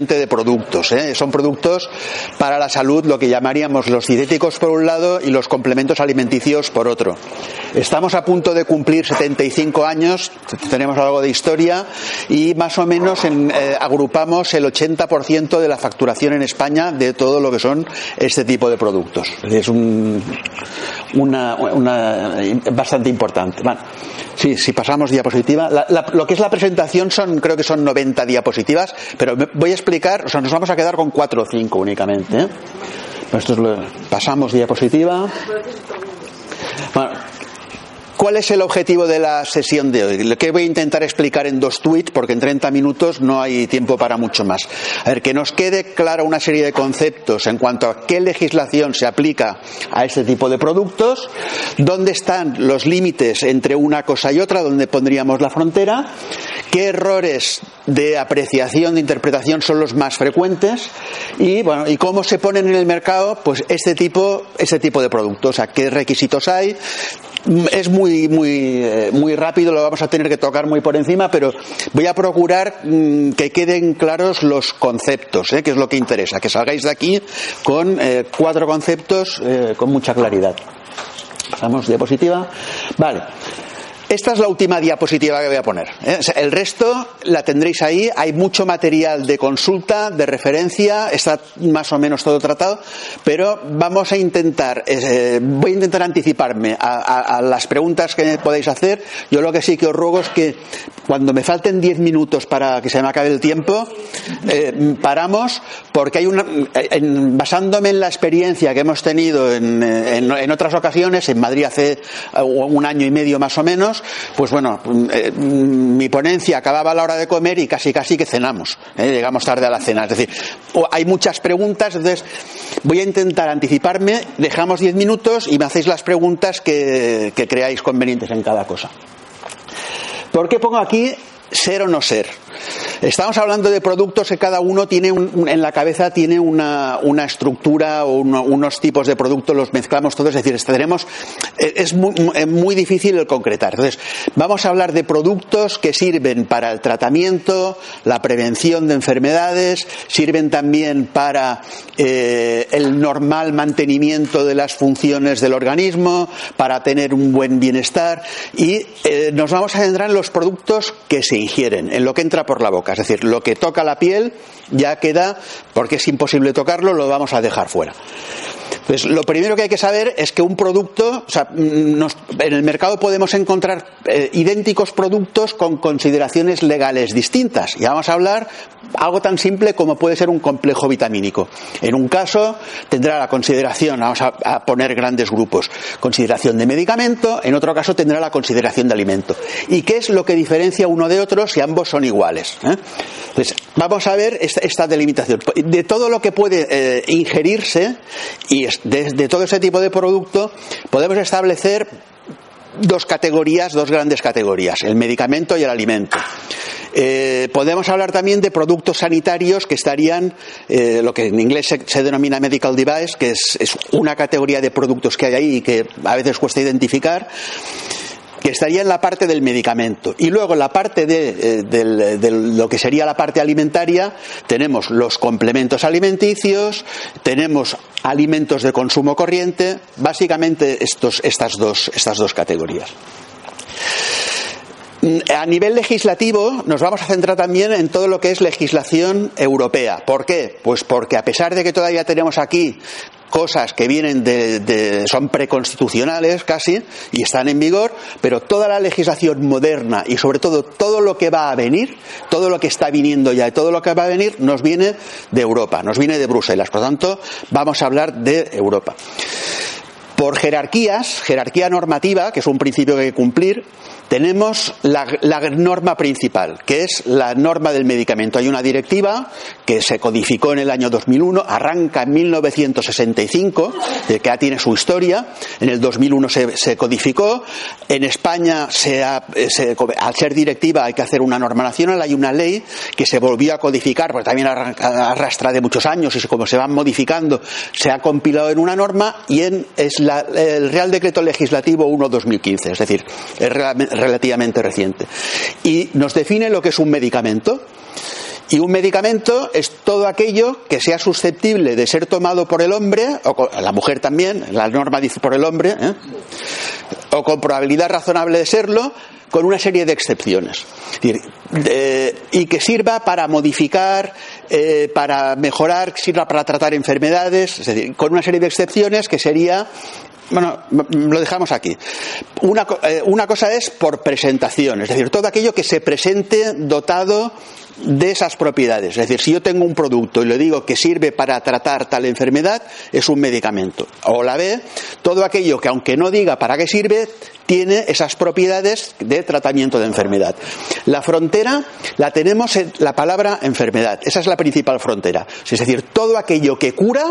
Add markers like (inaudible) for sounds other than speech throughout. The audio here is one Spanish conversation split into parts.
De productos. ¿eh? Son productos para la salud, lo que llamaríamos los dietéticos por un lado y los complementos alimenticios por otro. Estamos a punto de cumplir 75 años, tenemos algo de historia y más o menos eh, agrupamos el 80% de la facturación en España de todo lo que son este tipo de productos. Es un, una, bastante importante. Bueno, sí, si pasamos diapositiva, lo que es la presentación son, creo que son 90 diapositivas, pero voy a explicar, o sea, nos vamos a quedar con 4 o 5 únicamente. ¿eh? pasamos diapositiva. Bueno, ¿Cuál es el objetivo de la sesión de hoy? Lo que voy a intentar explicar en dos tweets, porque en 30 minutos no hay tiempo para mucho más. A ver, que nos quede clara una serie de conceptos en cuanto a qué legislación se aplica a este tipo de productos, dónde están los límites entre una cosa y otra, dónde pondríamos la frontera, qué errores de apreciación, de interpretación son los más frecuentes y, bueno, y cómo se ponen en el mercado pues este tipo, este tipo de productos, o sea, qué requisitos hay, es muy, muy, eh, muy rápido, lo vamos a tener que tocar muy por encima, pero voy a procurar mm, que queden claros los conceptos, ¿eh? que es lo que interesa, que salgáis de aquí con eh, cuatro conceptos con mucha claridad. Pasamos diapositiva. Vale. Esta es la última diapositiva que voy a poner. ¿eh? El resto la tendréis ahí. Hay mucho material de consulta, de referencia. Está más o menos todo tratado. Pero vamos a intentar, eh, voy a intentar anticiparme a, las preguntas que podéis hacer. Yo lo que sí que os ruego es que cuando me falten diez minutos para que se me acabe el tiempo, eh, paramos porque hay una, basándome en la experiencia que hemos tenido en, en otras ocasiones, en Madrid hace un año y medio más o menos, pues bueno, eh, mi ponencia acababa a la hora de comer y casi casi que cenamos, ¿eh? llegamos tarde a la cena. Es decir, hay muchas preguntas, entonces voy a intentar anticiparme, dejamos diez minutos y me hacéis las preguntas que creáis convenientes en cada cosa. ¿Por qué pongo aquí ser o no ser? Estamos hablando de productos que cada uno tiene en la cabeza tiene una, estructura o unos tipos de productos, los mezclamos todos, es decir, tenemos, eh, es muy, difícil el concretar. Entonces, vamos a hablar de productos que sirven para el tratamiento, la prevención de enfermedades, sirven también para eh, el normal mantenimiento de las funciones del organismo, para tener un buen bienestar y eh, nos vamos a centrar en los productos que se ingieren, en lo que entra por la boca. Es decir, lo que toca la piel ya queda, porque es imposible tocarlo, lo vamos a dejar fuera. Pues lo primero que hay que saber es que un producto, o sea, en el mercado podemos encontrar eh, idénticos productos con consideraciones legales distintas. Y vamos a hablar algo tan simple como puede ser un complejo vitamínico. En un caso tendrá la consideración, vamos a, poner grandes grupos, consideración de medicamento, en otro caso tendrá la consideración de alimento. ¿Y qué es lo que diferencia uno de otro si ambos son iguales? ¿Eh? Entonces, vamos a ver esta, delimitación. De todo lo que puede eh, ingerirse y de, todo ese tipo de producto podemos establecer dos categorías, dos grandes categorías, el medicamento y el alimento. Eh, podemos hablar también de productos sanitarios que estarían, eh, lo que en inglés se, denomina medical device, que es, una categoría de productos que hay ahí y que a veces cuesta identificar. Que estaría en la parte del medicamento. Y luego en la parte de, de, lo que sería la parte alimentaria tenemos los complementos alimenticios, tenemos alimentos de consumo corriente, básicamente estos, estas, dos, estas dos categorías. A nivel legislativo nos vamos a centrar también en todo lo que es legislación europea. ¿Por qué? Pues porque a pesar de que todavía tenemos aquí cosas que vienen de, son preconstitucionales casi y están en vigor, pero toda la legislación moderna y sobre todo todo lo que va a venir, todo lo que está viniendo ya y todo lo que va a venir nos viene de Europa, nos viene de Bruselas. Por lo tanto, vamos a hablar de Europa. Por jerarquías, jerarquía normativa, que es un principio que hay que cumplir, tenemos la, norma principal, que es la norma del medicamento. Hay una directiva que se codificó en el año 2001, arranca en 1965, que ya tiene su historia. En el 2001 se, codificó. En España, al ser directiva, hay que hacer una norma nacional. Hay una ley que se volvió a codificar, porque también arrastra de muchos años y como se van modificando, se ha compilado en una norma y en, es el Real Decreto Legislativo 1-2015. Es decir, realmente relativamente reciente. Y nos define lo que es un medicamento. Y un medicamento es todo aquello que sea susceptible de ser tomado por el hombre, o la mujer también, la norma dice por el hombre, ¿eh? o con probabilidad razonable de serlo, con una serie de excepciones. y que sirva para modificar, eh, para mejorar, sirva para tratar enfermedades, es decir, con una serie de excepciones que sería bueno, lo dejamos aquí. Eh, una, cosa es por presentación, es decir, todo aquello que se presente dotado de esas propiedades. Es decir, si yo tengo un producto y le digo que sirve para tratar tal enfermedad, es un medicamento. O la B, todo aquello que aunque no diga para qué sirve, tiene esas propiedades de tratamiento de enfermedad. La frontera la tenemos en la palabra enfermedad. Esa es la principal frontera. Es decir, todo aquello que cura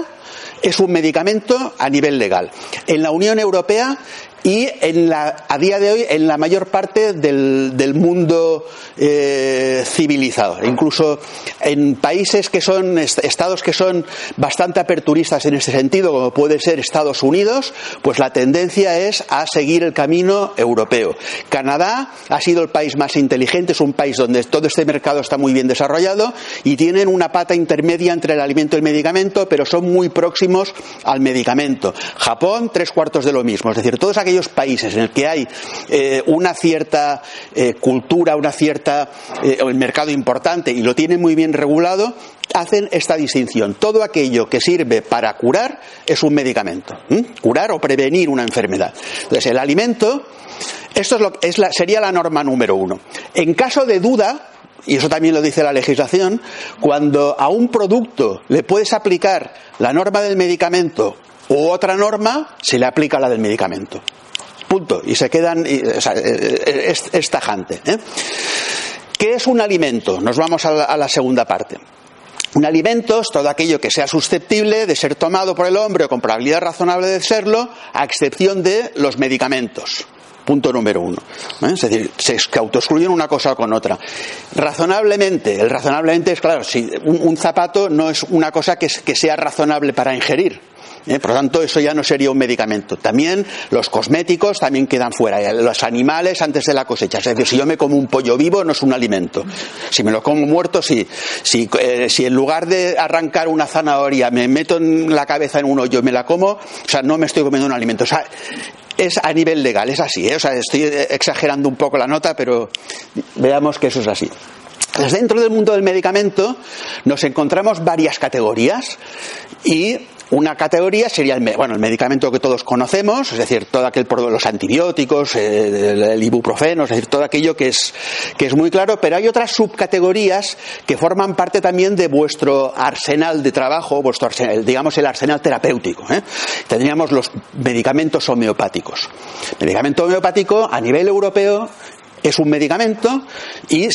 es un medicamento a nivel legal. En la Unión Europea y en la, a día de hoy en la mayor parte del, del mundo eh, civilizado. Incluso en países que son, estados que son bastante aperturistas en ese sentido, como puede ser Estados Unidos, pues la tendencia es a seguir el camino europeo. Canadá ha sido el país más inteligente, es un país donde todo este mercado está muy bien desarrollado y tienen una pata intermedia entre el alimento y el medicamento, pero son muy próximos al medicamento. Japón, tres cuartos de lo mismo. Es decir, todos aquellos países en el que hay eh, una cierta eh, cultura, una cierta eh, el mercado importante y lo tienen muy bien regulado, hacen esta distinción. Todo aquello que sirve para curar es un medicamento. Curar o prevenir una enfermedad. Entonces, el alimento, esto es lo, es la, sería la norma número uno. En caso de duda, y eso también lo dice la legislación, cuando a un producto le puedes aplicar la norma del medicamento u otra norma, se le aplica la del medicamento. Punto. Y se quedan. Eh, es, tajante. ¿eh? ¿Qué es un alimento? Nos vamos a la, segunda parte. Un alimento es todo aquello que sea susceptible de ser tomado por el hombre o con probabilidad razonable de serlo, a excepción de los medicamentos. Punto número uno. ¿eh? Es decir, se autoexcluyen una cosa con otra. Razonablemente, el razonablemente es claro, si un, zapato no es una cosa que sea razonable para ingerir. ¿Eh? Por lo tanto, eso ya no sería un medicamento. También los cosméticos también quedan fuera. Los animales antes de la cosecha. Es decir, si yo me como un pollo vivo, no es un alimento. Si me lo como muerto, sí. Si, eh, si en lugar de arrancar una zanahoria me meto la cabeza en un hoyo y me la como, o sea, no me estoy comiendo un alimento. O sea, es a nivel legal, es así. ¿eh? O sea, estoy exagerando un poco la nota, pero veamos que eso es así. Pues dentro del mundo del medicamento nos encontramos varias categorías y una categoría sería el, bueno, el medicamento que todos conocemos, es decir, todo aquel los antibióticos, el, ibuprofeno, es decir, todo aquello que es, que es muy claro, pero hay otras subcategorías que forman parte también de vuestro arsenal de trabajo, vuestro arsenal, digamos el arsenal terapéutico. ¿eh? Tendríamos los medicamentos homeopáticos. Medicamento homeopático a nivel europeo es un medicamento y,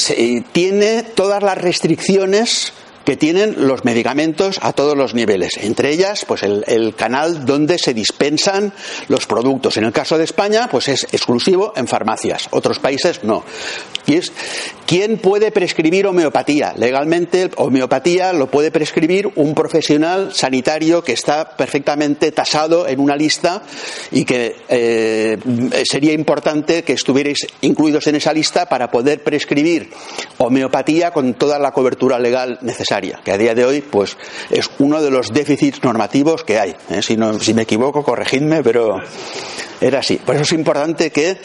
tiene todas las restricciones que tienen los medicamentos a todos los niveles. Entre ellas, pues el, canal donde se dispensan los productos. En el caso de España, pues es exclusivo en farmacias. Otros países no. Y es quién puede prescribir homeopatía. Legalmente, homeopatía lo puede prescribir un profesional sanitario que está perfectamente tasado en una lista y que eh, sería importante que estuvierais incluidos en esa lista para poder prescribir homeopatía con toda la cobertura legal necesaria, que a día de hoy pues es uno de los déficits normativos que hay. ¿eh? Si, no, si me equivoco, corregidme, pero era así. Por eso es importante que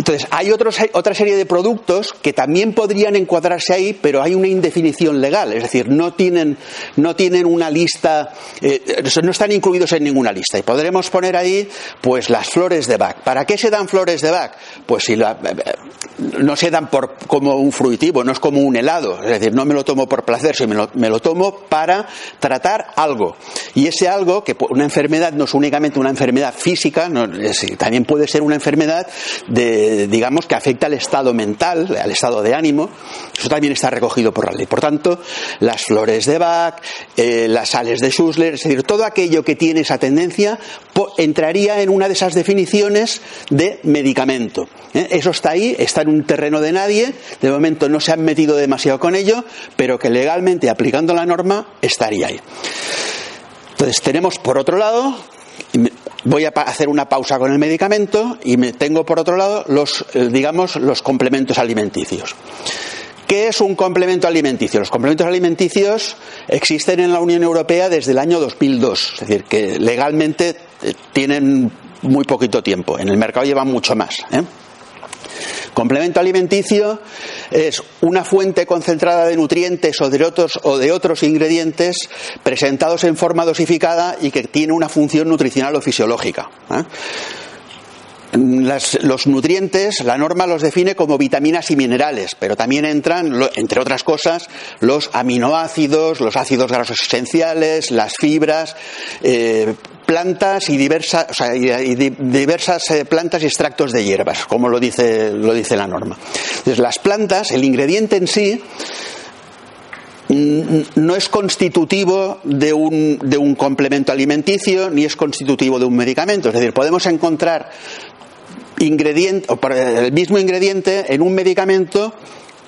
entonces, hay otra serie de productos que también podrían encuadrarse ahí, pero hay una indefinición legal, es decir, no tienen, no tienen una lista, eh, no están incluidos en ninguna lista. Y podremos poner ahí, pues, las flores de Bach. ¿Para qué se dan flores de Bach? Pues si la, no se dan por, como un fruitivo, no es como un helado, es decir, no me lo tomo por placer, sino me lo, tomo para tratar algo. Y ese algo, que una enfermedad no es únicamente una enfermedad física, también puede ser una enfermedad de, digamos, que afecta al estado mental, al estado de ánimo, eso también está recogido por la ley. Por tanto, las flores de Bach, eh, las sales de Schussler, es decir, todo aquello que tiene esa tendencia entraría en una de esas definiciones de medicamento. ¿eh? Eso está ahí, está en un terreno de nadie, de momento no se han metido demasiado con ello, pero que legalmente aplicando la norma estaría ahí. Entonces tenemos por otro lado, voy a hacer una pausa con el medicamento y me tengo por otro lado los, eh, digamos, los complementos alimenticios. ¿Qué es un complemento alimenticio? Los complementos alimenticios existen en la Unión Europea desde el año 2002, es decir, que legalmente eh, tienen muy poquito tiempo. En el mercado llevan mucho más. ¿eh? Complemento alimenticio es una fuente concentrada de nutrientes o de otros, o de otros ingredientes presentados en forma dosificada y que tiene una función nutricional o fisiológica. ¿eh? los nutrientes, la norma los define como vitaminas y minerales, pero también entran, entre otras cosas, los aminoácidos, los ácidos grasos esenciales, las fibras, eh, plantas y diversas, diversas eh, plantas y extractos de hierbas, como lo dice, lo dice la norma. Entonces, las plantas, el ingrediente en sí, no es constitutivo de un, de un complemento alimenticio ni es constitutivo de un medicamento. Es decir, podemos encontrar ingrediente, el mismo ingrediente en un medicamento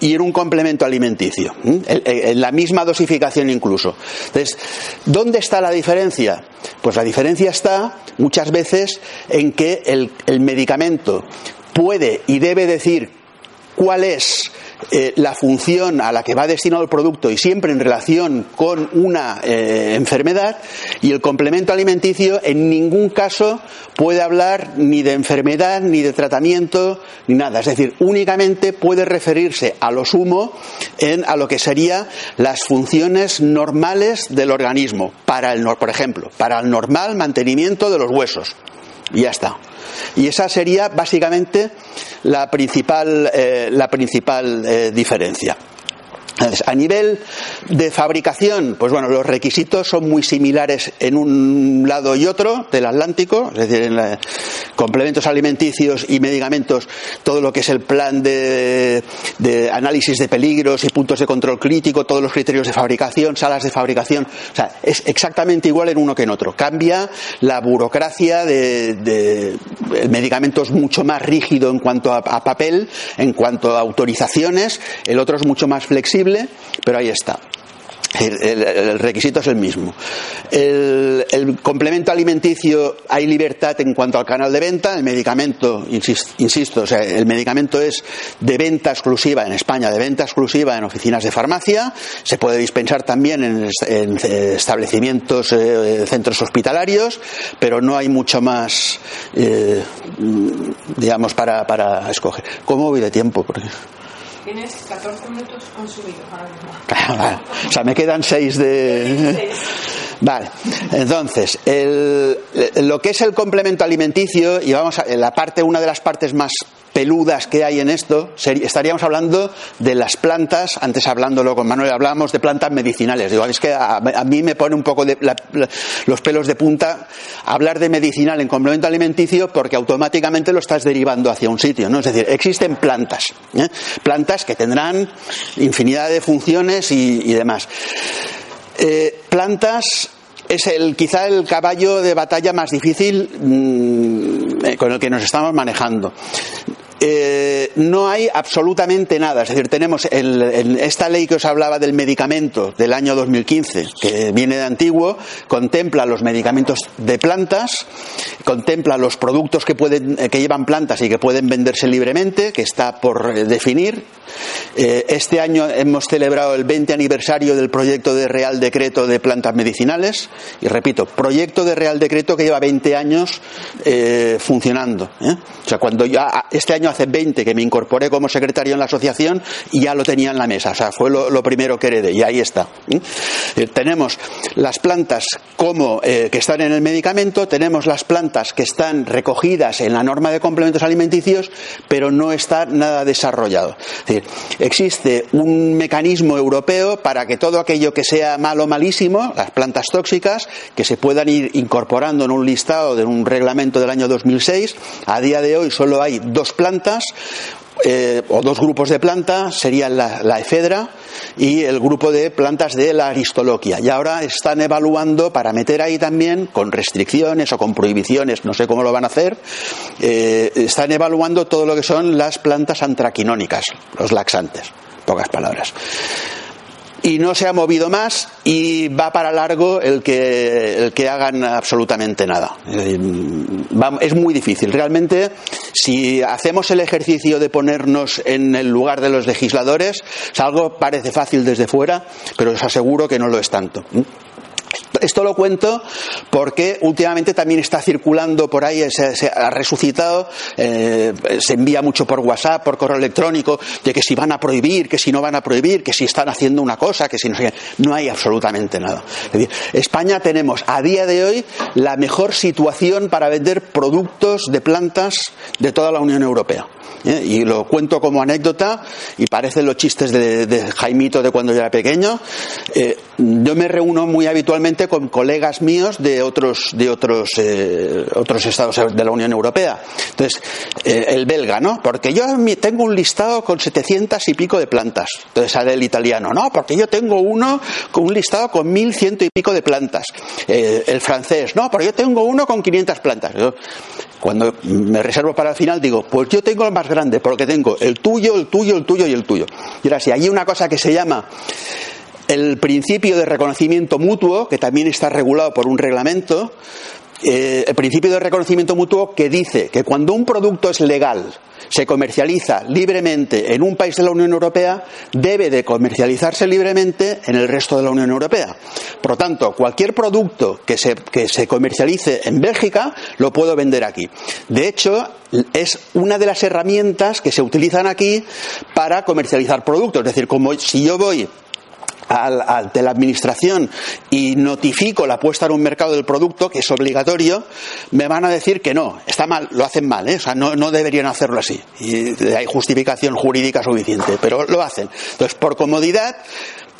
y en un complemento alimenticio, en la misma dosificación incluso. Entonces, ¿dónde está la diferencia? Pues la diferencia está muchas veces en que el, el medicamento puede y debe decir cuál es eh, la función a la que va destinado el producto y siempre en relación con una eh, enfermedad y el complemento alimenticio en ningún caso puede hablar ni de enfermedad ni de tratamiento ni nada. Es decir únicamente puede referirse a lo sumo en a lo que serían las funciones normales del organismo para el por ejemplo para el normal mantenimiento de los huesos. Y ya está y esa sería básicamente la principal, eh, la principal eh, diferencia. A nivel de fabricación, pues bueno, los requisitos son muy similares en un lado y otro del Atlántico, es decir, en complementos alimenticios y medicamentos, todo lo que es el plan de, análisis de peligros y puntos de control crítico, todos los criterios de fabricación, salas de fabricación, o sea, es exactamente igual en uno que en otro. Cambia la burocracia de, de el medicamento es mucho más rígido en cuanto a papel, en cuanto a autorizaciones, el otro es mucho más flexible pero ahí está. El, requisito es el mismo. El, complemento alimenticio hay libertad en cuanto al canal de venta. El medicamento, insisto, o sea, el medicamento es de venta exclusiva en España, de venta exclusiva en oficinas de farmacia. Se puede dispensar también en, establecimientos, eh, centros hospitalarios, pero no hay mucho más, eh, digamos, para, para escoger. ¿Cómo voy de tiempo? Porque... Tienes 14 minutos consumidos ahora mismo. (laughs) o sea, me quedan 6 de. Vale, entonces, lo que es el complemento alimenticio, y vamos a la parte, una de las partes más peludas que hay en esto, estaríamos hablando de las plantas, antes hablándolo con Manuel, hablábamos de plantas medicinales. Digo, es que a, mí me pone un poco de, los pelos de punta hablar de medicinal en complemento alimenticio porque automáticamente lo estás derivando hacia un sitio, ¿no? Es decir, existen plantas, ¿eh? plantas que tendrán infinidad de funciones y, demás. Eh, plantas es el, quizá el caballo de batalla más difícil mm, eh, con el que nos estamos manejando. Eh, no hay absolutamente nada. Es decir, tenemos en esta ley que os hablaba del medicamento del año 2015, que viene de antiguo, contempla los medicamentos de plantas, contempla los productos que, pueden, que llevan plantas y que pueden venderse libremente, que está por definir. Eh, este año hemos celebrado el 20 aniversario del proyecto de Real Decreto de Plantas Medicinales. Y repito, proyecto de Real Decreto que lleva 20 años eh, funcionando. O sea, cuando ya este año hace 20 que me incorporé como secretario en la asociación y ya lo tenía en la mesa. O sea, fue lo, primero que heredé y ahí está. Eh, tenemos las plantas como eh, que están en el medicamento, tenemos las plantas que están recogidas en la norma de complementos alimenticios, pero no está nada desarrollado. Es decir, existe un mecanismo europeo para que todo aquello que sea malo malísimo, las plantas tóxicas, que se puedan ir incorporando en un listado de un reglamento del año 2006. A día de hoy solo hay dos plantas eh, o dos grupos de plantas, serían la, efedra y el grupo de plantas de la aristoloquia. Y ahora están evaluando para meter ahí también, con restricciones o con prohibiciones, no sé cómo lo van a hacer, eh, están evaluando todo lo que son las plantas antraquinónicas, los laxantes, pocas palabras y no se ha movido más y va para largo el que, el que hagan absolutamente nada. Es muy difícil. Realmente, si hacemos el ejercicio de ponernos en el lugar de los legisladores, algo parece fácil desde fuera, pero os aseguro que no lo es tanto. Esto lo cuento porque últimamente también está circulando por ahí, se, ha resucitado, eh, se envía mucho por WhatsApp, por correo electrónico, de que si van a prohibir, que si no van a prohibir, que si están haciendo una cosa, que si no sé No hay absolutamente nada. España tenemos a día de hoy la mejor situación para vender productos de plantas de toda la Unión Europea. ¿eh? y lo cuento como anécdota y parecen los chistes de, Jaimito de cuando yo era pequeño. Eh, yo me reúno muy habitualmente con colegas míos de otros, de otros, eh, otros estados de la Unión Europea. Entonces, el belga, ¿no? Porque yo tengo un listado con 700 y pico de plantas. Entonces sale el italiano, no, porque yo tengo uno con un listado con 1100 y pico de plantas. el francés, no, porque yo tengo uno con 500 plantas. Cuando me reservo para el final digo, pues yo tengo el más grande, porque tengo el tuyo, el tuyo, el tuyo y el tuyo. Y ahora si hay una cosa que se llama el principio de reconocimiento mutuo, que también está regulado por un reglamento, eh, el principio de reconocimiento mutuo que dice que cuando un producto es legal, se comercializa libremente en un país de la Unión Europea, debe de comercializarse libremente en el resto de la Unión Europea. Por lo tanto, cualquier producto que se, que se comercialice en Bélgica lo puedo vender aquí. De hecho, es una de las herramientas que se utilizan aquí para comercializar productos. Es decir, como si yo voy al, de la administración y notifico la puesta en un mercado del producto, que es obligatorio, me van a decir que no, está mal, lo hacen mal, ¿eh? o sea, no, no deberían hacerlo así. Y hay justificación jurídica suficiente, pero lo hacen. Entonces, por comodidad,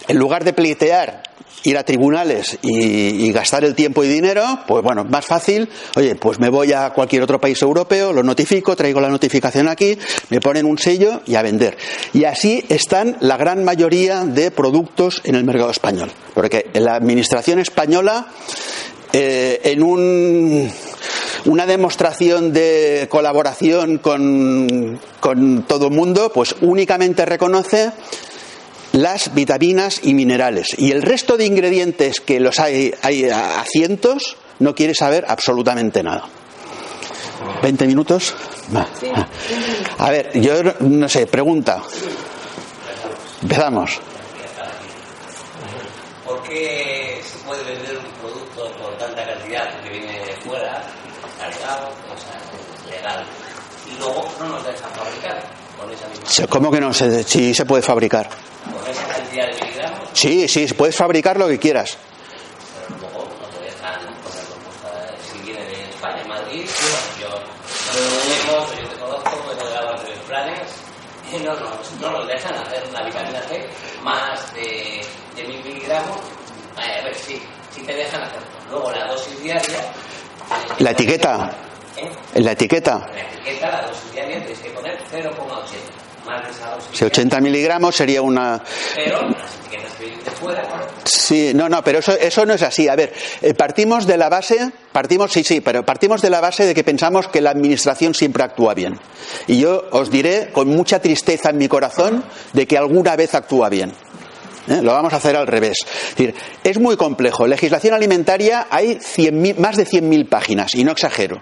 en lugar de pleitear ir a tribunales y, gastar el tiempo y dinero, pues bueno, más fácil, oye, pues me voy a cualquier otro país europeo, lo notifico, traigo la notificación aquí, me ponen un sello y a vender. Y así están la gran mayoría de productos en el mercado español. Porque la administración española, eh, en un, una demostración de colaboración con, con todo el mundo, pues únicamente reconoce las vitaminas y minerales. Y el resto de ingredientes que los hay, hay a cientos, no quiere saber absolutamente nada. ¿20 minutos? A ver, yo no sé, pregunta. Empezamos. ¿Por qué se puede vender un producto por tanta cantidad que viene de fuera, cargado, o sea, legal, y luego no nos dejan fabricar con esa misma? ¿Cómo que no? Sí, se puede fabricar. ¿Con esa cantidad de miligramos? Sí, sí, puedes fabricar lo que quieras. Pero luego ahora en Madrid, yo no lo yo te conozco, me he dado tres planes, y no, no, no nos dejan hacer una vitamina C más de, de mil miligramos. A ver, sí, sí te dejan hacerlo. Luego la dosis diaria. La etiqueta. ¿eh? La etiqueta. La etiqueta, la dosis diaria tienes que poner 0,80. Si 80 miligramos sería una. Sí, no, no, pero eso, eso no es así. A ver, eh, partimos de la base, partimos, sí, sí, pero partimos de la base de que pensamos que la administración siempre actúa bien. Y yo os diré con mucha tristeza en mi corazón de que alguna vez actúa bien. ¿Eh? Lo vamos a hacer al revés. Es, muy complejo. Legislación alimentaria hay 100.000 más de 100.000 páginas, y no exagero.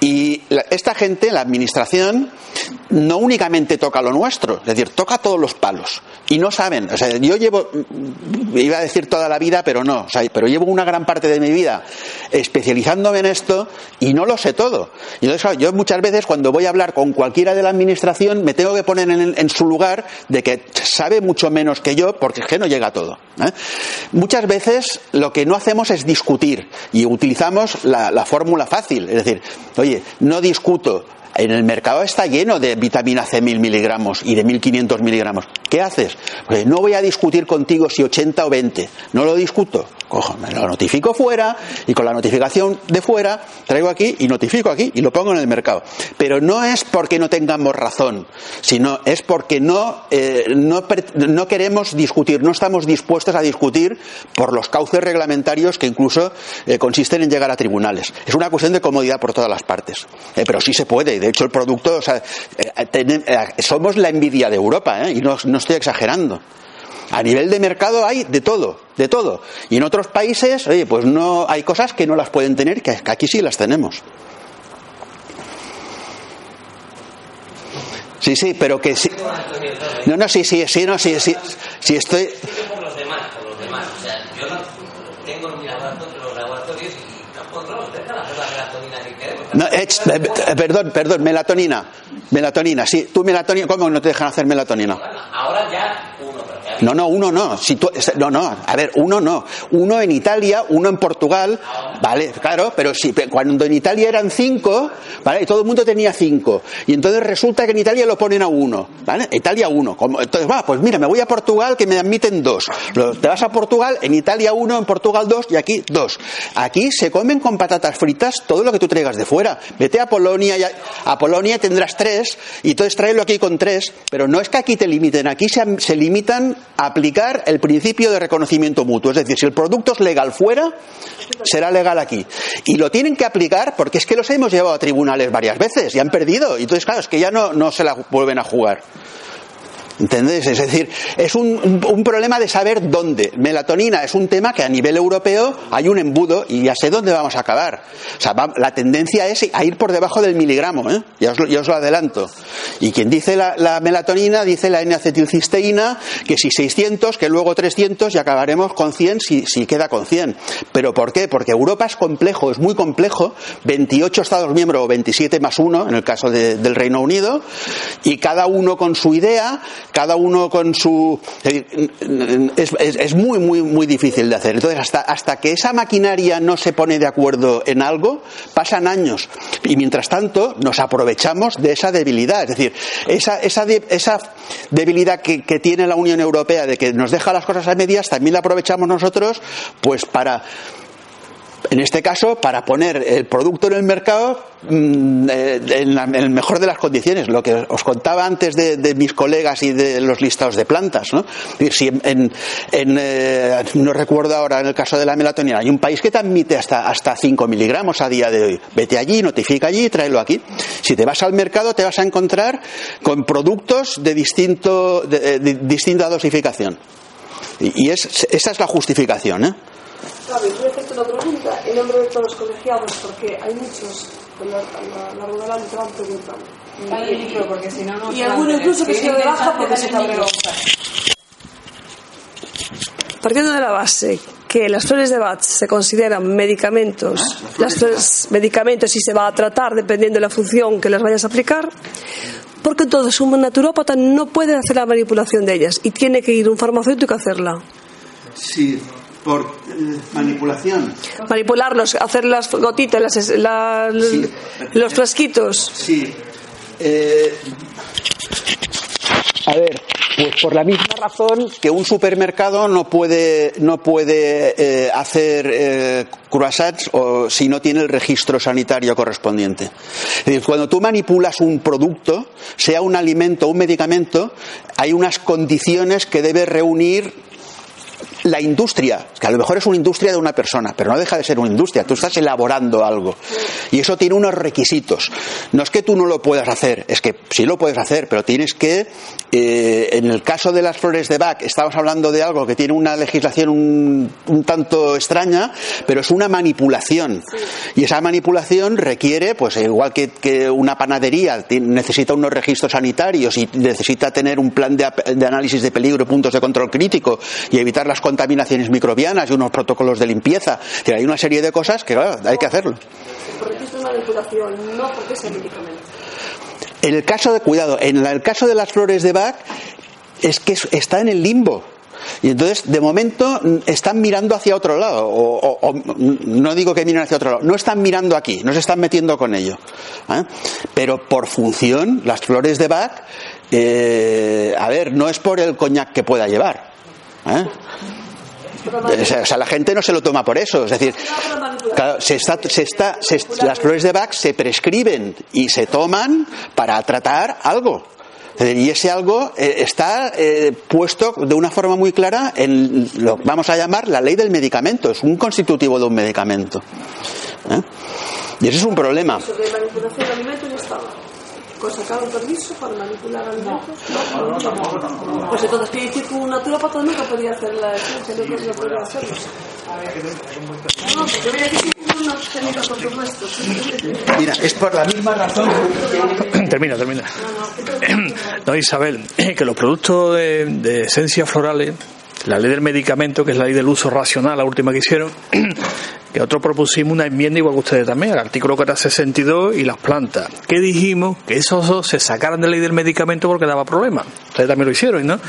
Y esta gente, la administración, no únicamente toca lo nuestro, es decir, toca todos los palos. Y no saben. O sea, yo llevo, iba a decir toda la vida, pero no. Pero llevo una gran parte de mi vida especializándome en esto y no lo sé todo. Y entonces, yo muchas veces cuando voy a hablar con cualquiera de la administración me tengo que poner en su lugar de que sabe mucho menos que yo porque que no llega a todo. ¿eh? Muchas veces lo que no hacemos es discutir y utilizamos la, la fórmula fácil. Es decir, oye, no discuto. En el mercado está lleno de vitamina C mil miligramos y de 1500 miligramos. ¿Qué haces? Pues no voy a discutir contigo si 80 o 20. No lo discuto. Cojo, me lo notifico fuera y con la notificación de fuera traigo aquí y notifico aquí y lo pongo en el mercado. Pero no es porque no tengamos razón, sino es porque no, eh, no, no queremos discutir, no estamos dispuestos a discutir por los cauces reglamentarios que incluso eh, consisten en llegar a tribunales. Es una cuestión de comodidad por todas las partes. Eh, pero sí se puede. De hecho, el producto, o sea, eh, somos la envidia de Europa, y no, no estoy exagerando. A nivel de mercado hay de todo, de todo. Y en otros países, oye, pues no hay cosas que no las pueden tener, que aquí sí las tenemos. Sí, sí, pero que sí. No, no, sí, sí, sí, no, sí, sí, sí estoy. Yo por los demás, por los demás. O sea, yo no tengo en mi laboratorio, los laboratorios y tampoco la melatonina que queremos. No, eh, eh, perdón, perdón, melatonina. Melatonina, sí. Tú melatonina, ¿cómo no te dejan hacer melatonina? Bueno, ahora ya No, no, uno no. Si tú- no, no. A ver, uno no. Uno en Italia, uno en Portugal. Vale, claro, pero pe- cuando en Italia eran cinco, ¿vale? Y todo el mundo tenía cinco. Y entonces resulta que en Italia lo ponen a uno, ¿vale? Italia uno. Como- Entonces, va, pues mira, me voy a Portugal que me admiten dos. Te vas a Portugal, en Italia uno, en Portugal dos y aquí dos. Aquí se comen con patatas fritas todo lo que tú traigas de fuera. Vete a Polonia, y a, a Polonia tendrás tres y entonces tráelo aquí con tres. Pero no es que aquí te limiten, aquí se, limitan aplicar el principio de reconocimiento mutuo. Es decir, si el producto es legal fuera, será legal aquí. Y lo tienen que aplicar porque es que los hemos llevado a tribunales varias veces y han perdido. Y entonces, claro, es que ya no, no se la vuelven a jugar. ¿Entendés? Es decir, es un, un- problema de saber dónde. Melatonina es un tema que a nivel europeo hay un embudo y ya sé dónde vamos a acabar. O sea, va- la tendencia es a ir por debajo del miligramo, ¿eh? ya, os lo, ya os lo adelanto. Y quien dice la, la melatonina dice la N-acetilcisteína, que si 600, que luego 300 y acabaremos con 100 si, si queda con 100. ¿Pero por qué? Porque Europa es complejo, es muy complejo. 28 Estados miembros o 27 más uno en el caso de- del Reino Unido, y cada uno con su idea, cada uno con su. Es, es- muy, muy, muy difícil de hacer. Entonces, hasta, hasta que esa maquinaria no se pone de acuerdo en algo, pasan años. Y mientras tanto, nos aprovechamos de esa debilidad. Es decir, esa, esa, esa debilidad que, que tiene la Unión Europea de que nos deja las cosas a medias, también la aprovechamos nosotros, pues para en este caso, para poner el producto en el mercado mm, eh, en, la- en el mejor de las condiciones. Lo que os contaba antes de, mis colegas y de los listados de plantas. ¿no? Si en, en- eh, no recuerdo ahora en el caso de la melatonina, hay un país que te admite hasta, hasta 5 miligramos a día de hoy. Vete allí, notifica allí y tráelo aquí. Si te vas al mercado, te vas a encontrar con productos de, distinto, de, de distinta dosificación. Y, y es, esa es la justificación. ¿eh? Gaby, voy a hacerte una pregunta en nombre de todos los colegiados, porque hay muchos que a lo largo del año te van preguntando. Dale el micro, porque si no, no Y alguno incluso que se lo baja porque se cabreó. Partiendo de la base que las flores de Bach se consideran medicamentos, las flores medicamentos y se va a tratar dependiendo de la función que les vayas a aplicar, porque entonces un naturópata no puede hacer la manipulación de ellas y tiene que ir un farmacéutico a hacerla. Sí, por eh, manipulación. Manipularlos, hacer las gotitas, las, las- Sí. los frasquitos. Sí. Eh, a ver, pues por la misma razón que un supermercado no puede, no puede eh, hacer eh, croissants o si no tiene el registro sanitario correspondiente. Es decir, cuando tú manipulas un producto, sea un alimento o un medicamento, hay unas condiciones que debe reunir la industria, que a lo mejor es una industria de una persona, pero no deja de ser una industria, tú estás elaborando algo. Y eso tiene unos requisitos. No es que tú no lo puedas hacer, es que sí lo puedes hacer, pero tienes que, eh, en el caso de las flores de Bach, estamos hablando de algo que tiene una legislación un, un tanto extraña, pero es una manipulación. Y esa manipulación requiere, pues igual que, que una panadería necesita unos registros sanitarios y necesita tener un plan de, de análisis de peligro puntos de control crítico y evitar las contaminaciones microbianas y unos protocolos de limpieza. Decir, hay una serie de cosas que claro, hay que hacerlo. Porque es manipulación, no porque sea medicamento. En el caso de cuidado, en el caso de las flores de Bach es que es- está en el limbo. Y entonces, de momento, están mirando hacia otro lado. O, o- o, no digo que miren hacia otro lado, no están mirando aquí, no se están metiendo con ello. ¿eh? Pero por función, las flores de Bach, eh, a ver, no es por el coñac que pueda llevar. ¿eh? O sea, la gente no se lo toma por eso. Es decir, se está, se está, se- las flores de Bach se prescriben y se toman para tratar algo. Y ese algo eh, está eh, puesto de una forma muy clara en lo que vamos a llamar la ley del medicamento. Es un constitutivo de un medicamento. ¿eh? Y ese es un problema. Con sacar un permiso para manipular alimentos. Pues entonces quiere decir que un naturópata nunca podía hacer la esencia, no podía hacerlo. No, porque voy a decir que uno tenía por supuesto. Mira, es por la misma razón. (coughs) termina, termina. No, (coughs) Isabel, (coughs) que los productos de, de esencias florales, la ley del medicamento, que es la ley del uso racional, la última que hicieron, que nosotros propusimos una enmienda igual que ustedes también, al artículo que era 62 y las plantas, que dijimos que esos dos se sacaran de la ley del medicamento porque daba problemas. Ustedes también lo hicieron, ¿no?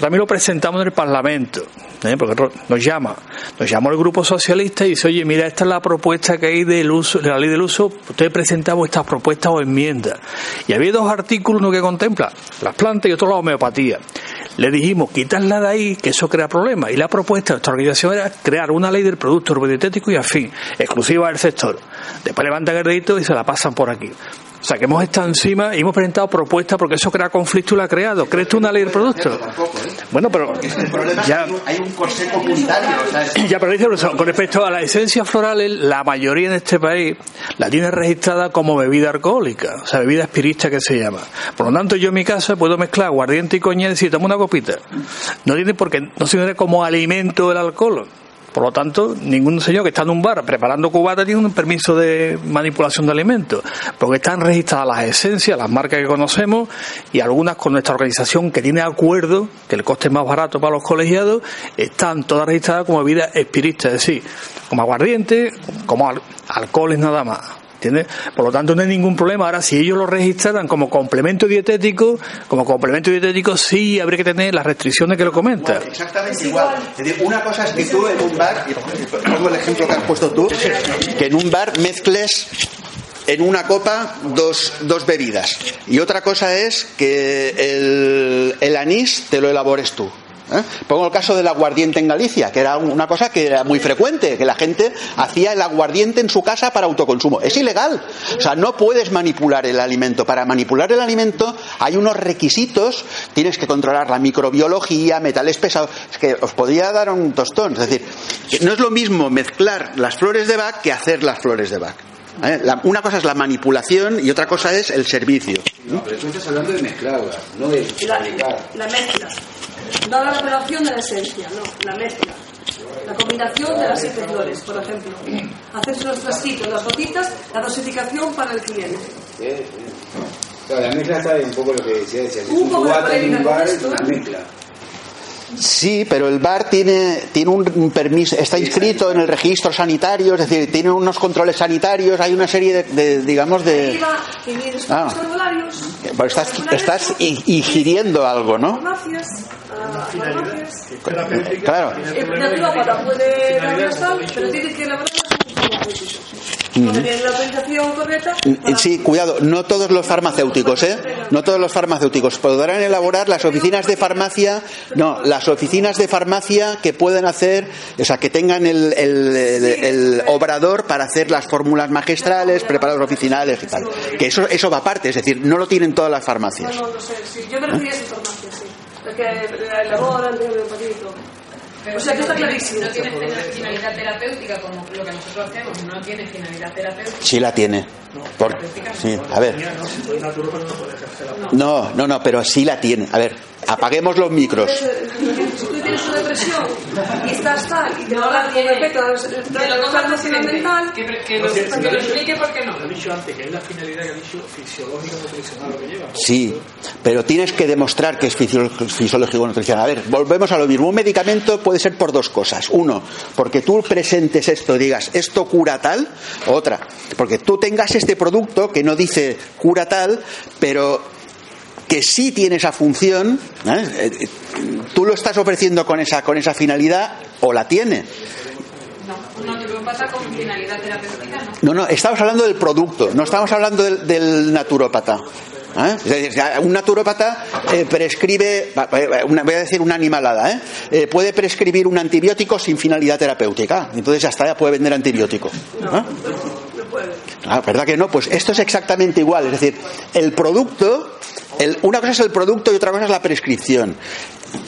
También lo presentamos en el Parlamento, ¿eh? porque nos llama, nos llamó el Grupo Socialista y dice, oye, mira, esta es la propuesta que hay del uso, de la ley del uso, ustedes presentamos estas propuestas o enmiendas. Y había dos artículos, uno que contempla las plantas y otro la homeopatía. Le dijimos, quitarla de ahí, que eso crea problemas. Y la propuesta de nuestra organización era crear una ley del producto herbodietético y afín, exclusiva del sector. Después levantan el dedito y se la pasan por aquí. O sea, que hemos estado encima y hemos presentado propuestas porque eso crea conflicto y lo ha creado. ¿Crees tú una ley del producto? Bueno, pero El problema es ya, hay un corsé comunitario. ya, pero dice profesor, con respecto a las esencias florales, la mayoría en este país la tiene registrada como bebida alcohólica, o sea, bebida espirista que se llama. Por lo tanto, yo en mi casa puedo mezclar aguardiente y coñac y decir, toma una copita. No tiene por qué, no se tiene como alimento el alcohol. Por lo tanto, ningún señor que está en un bar preparando cubata tiene un permiso de manipulación de alimentos, porque están registradas las esencias, las marcas que conocemos y algunas con nuestra organización que tiene acuerdo, que el coste es más barato para los colegiados, están todas registradas como bebidas espiritas, es decir, como aguardiente, como al- alcoholes nada más. ¿Entiendes? Por lo tanto, no hay ningún problema. Ahora, si ellos lo registraran como complemento dietético, como complemento dietético, sí habría que tener las restricciones que lo comenta. Exactamente igual. Es decir, una cosa es que tú en un bar, y pongo el ejemplo que has puesto tú, que en un bar mezcles en una copa dos, dos bebidas. Y otra cosa es que el anís te lo elabores tú. ¿Eh? Pongo el caso del aguardiente en Galicia, que era una cosa que era muy frecuente, que la gente hacía el aguardiente en su casa para autoconsumo. Es ilegal. O sea, no puedes manipular el alimento. Para manipular el alimento hay unos requisitos, tienes que controlar la microbiología, metales pesados. Es que os podía dar un tostón. Es decir, no es lo mismo mezclar las flores de Bach que hacer las flores de Bach. ¿eh? La- una cosa es la manipulación y otra cosa es el servicio. No, pero tú estás hablando de mezclarlas, no de la mezcla. No la revelación de la esencia, no, la mezcla. La combinación de las siete flores, por ejemplo. Hacerse los frasquitos, las gotitas, la dosificación para el cliente. Claro, la mezcla está un poco lo que decía, decía, Un un poco de una ¿eh? mezcla. Sí, pero el bar tiene, tiene un permiso, está inscrito en el registro sanitario, es decir, tiene unos controles sanitarios, hay una serie de, de, digamos, de... Ah. Pero estás, estás ingiriendo algo, ¿no? Farmacias, a farmacias. Claro. La autorización correcta. para- Sí, cuidado, no todos los farmacéuticos, ¿eh? No todos los farmacéuticos podrán elaborar las oficinas de farmacia, no, las oficinas de farmacia que pueden hacer, o sea, que tengan el, el- el- el obrador para hacer las fórmulas magistrales, preparados oficinales y tal. Que eso, eso va aparte, es decir, no lo tienen todas las farmacias. No, no sé, sí. Yo me refería a esa farmacia, sí. Que elaboran, de todo. O sea, que está clarísimo. No tiene finalidad terapéutica como lo que nosotros hacemos, no tiene finalidad terapéutica. Sí la tiene. Por- sí, a ver. No, no, no, pero sí la tiene. A ver, apaguemos los micros. Si tú tienes una depresión y estás tal, y te va a dar con respecto a los- Que lo la presidente, mental, que, lo, que lo explique por qué no. Lo he dicho antes, que es la finalidad que ha dicho fisiológica nutricional lo que lleva. Sí, pero tienes que demostrar que es fisio- fisiológico nutricional. A ver, volvemos a lo mismo. Un medicamento puede ser por dos cosas. Uno, porque tú presentes esto, digas, esto cura tal. Otra, porque tú tengas este producto que no dice cura tal, pero que sí tiene esa función, ¿eh? Eh, tú lo estás ofreciendo con esa, con esa finalidad o la tiene. No, no. Estamos hablando del producto, no estamos hablando del, del naturópata. ¿eh? Es decir, un naturópata eh, prescribe, una- voy a decir una animalada, ¿eh? Eh, puede prescribir un antibiótico sin finalidad terapéutica. Entonces hasta ya puede vender antibiótico. ¿no? Ah, ¿Verdad que no? Pues esto es exactamente igual. Es decir, el producto, el- una cosa es el producto y otra cosa es la prescripción.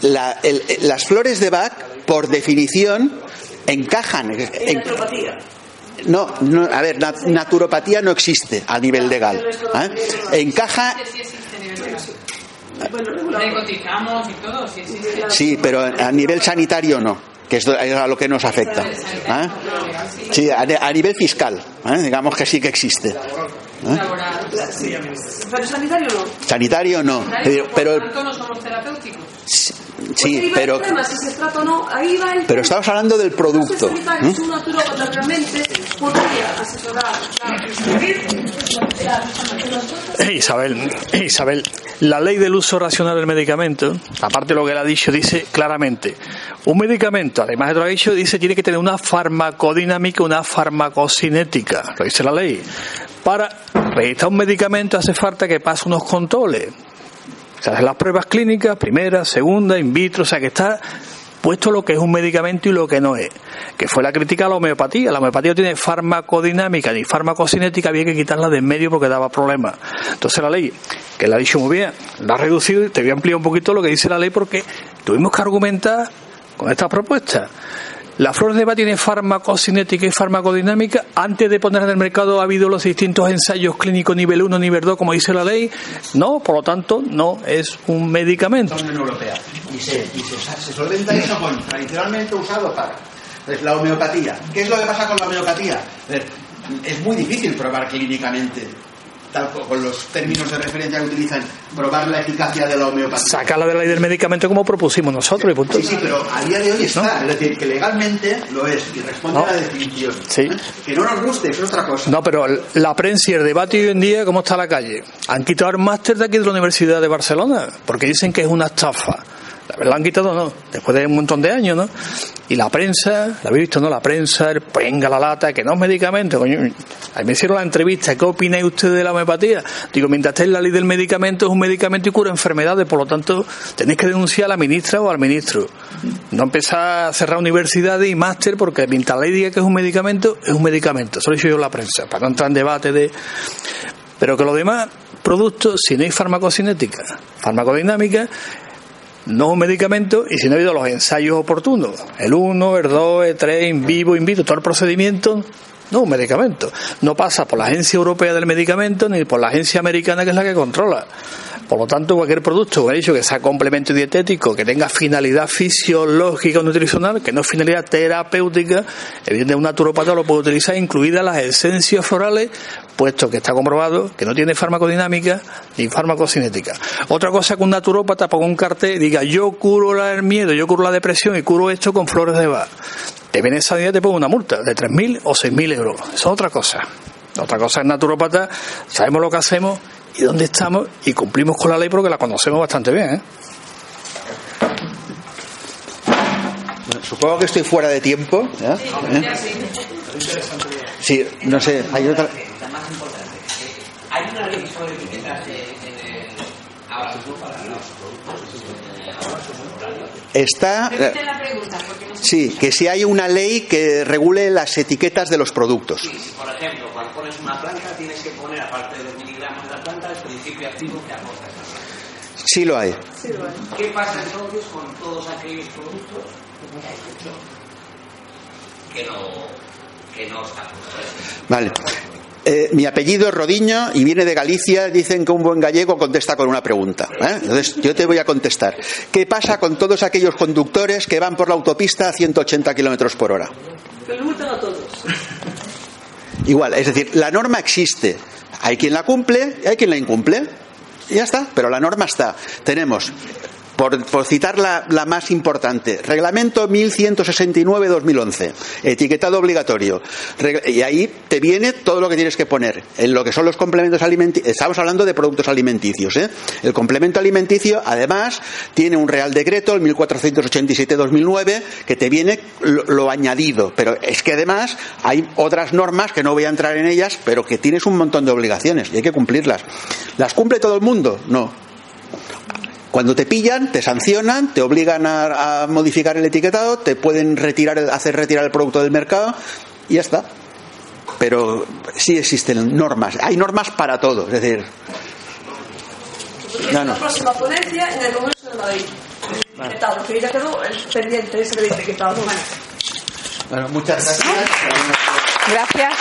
La- el- las flores de Bach, por definición, encajan. en- no, no, a ver, nat- naturopatía no existe a nivel legal. ¿eh? Encaja, Sí existe a nivel legal. Le cotizamos y todo, sí existe. sí, pero a nivel sanitario no, que es a lo que nos afecta. ¿eh? Sí, a, a nivel fiscal, ¿eh? digamos que sí que existe. Laboral. Pero sanitario no. Sanitario no, Por pero tanto, no somos terapéuticos. Sí, pero el tema, si se trata o no, ahí va el pero estamos hablando del producto. ¿eh? Eh, Isabel, eh, Isabel, la ley del uso racional del medicamento, aparte de lo que él ha dicho, dice claramente, un medicamento, además de lo que ha dicho, dice tiene que tener una farmacodinámica, una farmacocinética, lo dice la ley. Para registrar un medicamento hace falta que pase unos controles. Se hacen las pruebas clínicas, primera, segunda, in vitro, o sea que está puesto lo que es un medicamento y lo que no es. Que fue la crítica a la homeopatía. La homeopatía tiene farmacodinámica ni farmacocinética, había que quitarla de en medio porque daba problemas. Entonces la ley, que la ha dicho muy bien, la ha reducido y te voy a ampliar un poquito lo que dice la ley porque tuvimos que argumentar con esta propuesta. La flor de Bach tiene farmacocinética y farmacodinámica. Antes de poner en el mercado ha habido los distintos ensayos clínicos nivel 1, nivel 2, como dice la ley. No, por lo tanto, no es un medicamento. Europea. Y se, y se, solventa eso con tradicionalmente usado para pues, la homeopatía. ¿Qué es lo que pasa con la homeopatía? Es muy difícil probar clínicamente, tal co- con los términos de referencia que utilizan, probar la eficacia de la homeopatía. Sacarla de la ley del medicamento como propusimos nosotros y punto. Sí, sí, pero a día de hoy está. Es decir, que legalmente lo es y responde No. a la definición. Sí. ¿Eh? Que no nos guste, es otra cosa. No, pero la prensa y el debate hoy en día, ¿cómo está la calle? Han quitado el máster de aquí de la Universidad de Barcelona, porque dicen que es una estafa. Lo han quitado, no, después de un montón de años, ¿no? Y la prensa, la habéis visto, ¿no? La prensa, el venga la lata, que no es medicamento, coño. Ahí me hicieron la entrevista, ¿qué opináis ustedes de la homeopatía? Digo, mientras esté en la ley del medicamento, es un medicamento y cura enfermedades, por lo tanto, tenéis que denunciar a la ministra o al ministro. No empezar a cerrar universidades y máster, porque mientras la ley diga que es un medicamento, es un medicamento. Eso lo he yo la prensa, para no entrar en debate de. Pero que los demás productos, si no hay farmacocinética, farmacodinámica, no un medicamento y si no ha habido los ensayos oportunos, el 1, el 2, el 3, in vivo, in vitro, todo el procedimiento, no un medicamento. No pasa por la Agencia Europea del Medicamento ni por la Agencia Americana que es la que controla. Por lo tanto, cualquier producto, como he dicho, que sea complemento dietético, que tenga finalidad fisiológica o nutricional, que no es finalidad terapéutica, evidentemente un naturópata lo puede utilizar, incluidas las esencias florales, puesto que está comprobado que no tiene farmacodinámica ni farmacocinética. Otra cosa que un naturópata ponga un cartel y diga, yo curo el miedo, yo curo la depresión y curo esto con flores de bar. Te viene día te pongo una multa de 3.000 o 6.000 euros. Eso es otra cosa. Otra cosa es naturópata, sabemos lo que hacemos y dónde estamos y cumplimos con la ley porque la conocemos bastante bien. ¿eh? Supongo que estoy fuera de tiempo. ¿Eh? Sí, no sé, hay otra. La más importante. Hay una ley sobre. Está. Sí, que si hay una ley que regule las etiquetas de los productos. Sí, si, por ejemplo, cuando pones una planta, tienes que poner, aparte de los miligramos de la planta, el principio activo que aporta esa planta. Sí lo hay. ¿Qué pasa entonces con todos aquellos productos que no, que no están? Vale. Eh, mi apellido es Rodiño y viene de Galicia. Dicen que un buen gallego contesta con una pregunta. ¿eh? Entonces, yo te voy a contestar. ¿Qué pasa con todos aquellos conductores que van por la autopista a 180 kilómetros por hora? Que lo a todos. Igual, es decir, la norma existe. Hay quien la cumple y hay quien la incumple. Y ya está, pero la norma está. Tenemos, por, por citar la, la más importante, Reglamento 1169-2011, etiquetado obligatorio. Y ahí te viene todo lo que tienes que poner. En lo que son los complementos alimenticios, estamos hablando de productos alimenticios. ¿eh? El complemento alimenticio, además, tiene un Real Decreto, el 1487-2009, que te viene lo, lo añadido. Pero es que además hay otras normas que no voy a entrar en ellas, pero que tienes un montón de obligaciones y hay que cumplirlas. ¿Las cumple todo el mundo? No. Cuando te pillan, te sancionan, te obligan a, a modificar el etiquetado, te pueden retirar, el- hacer retirar el producto del mercado y ya está. Pero sí existen normas. Hay normas para todo. Es decir, No, no. La próxima ponencia en el Congreso de Madrid. Etiquetado, que ya quedó el pendiente ese del etiquetado. Bueno, muchas gracias. Gracias.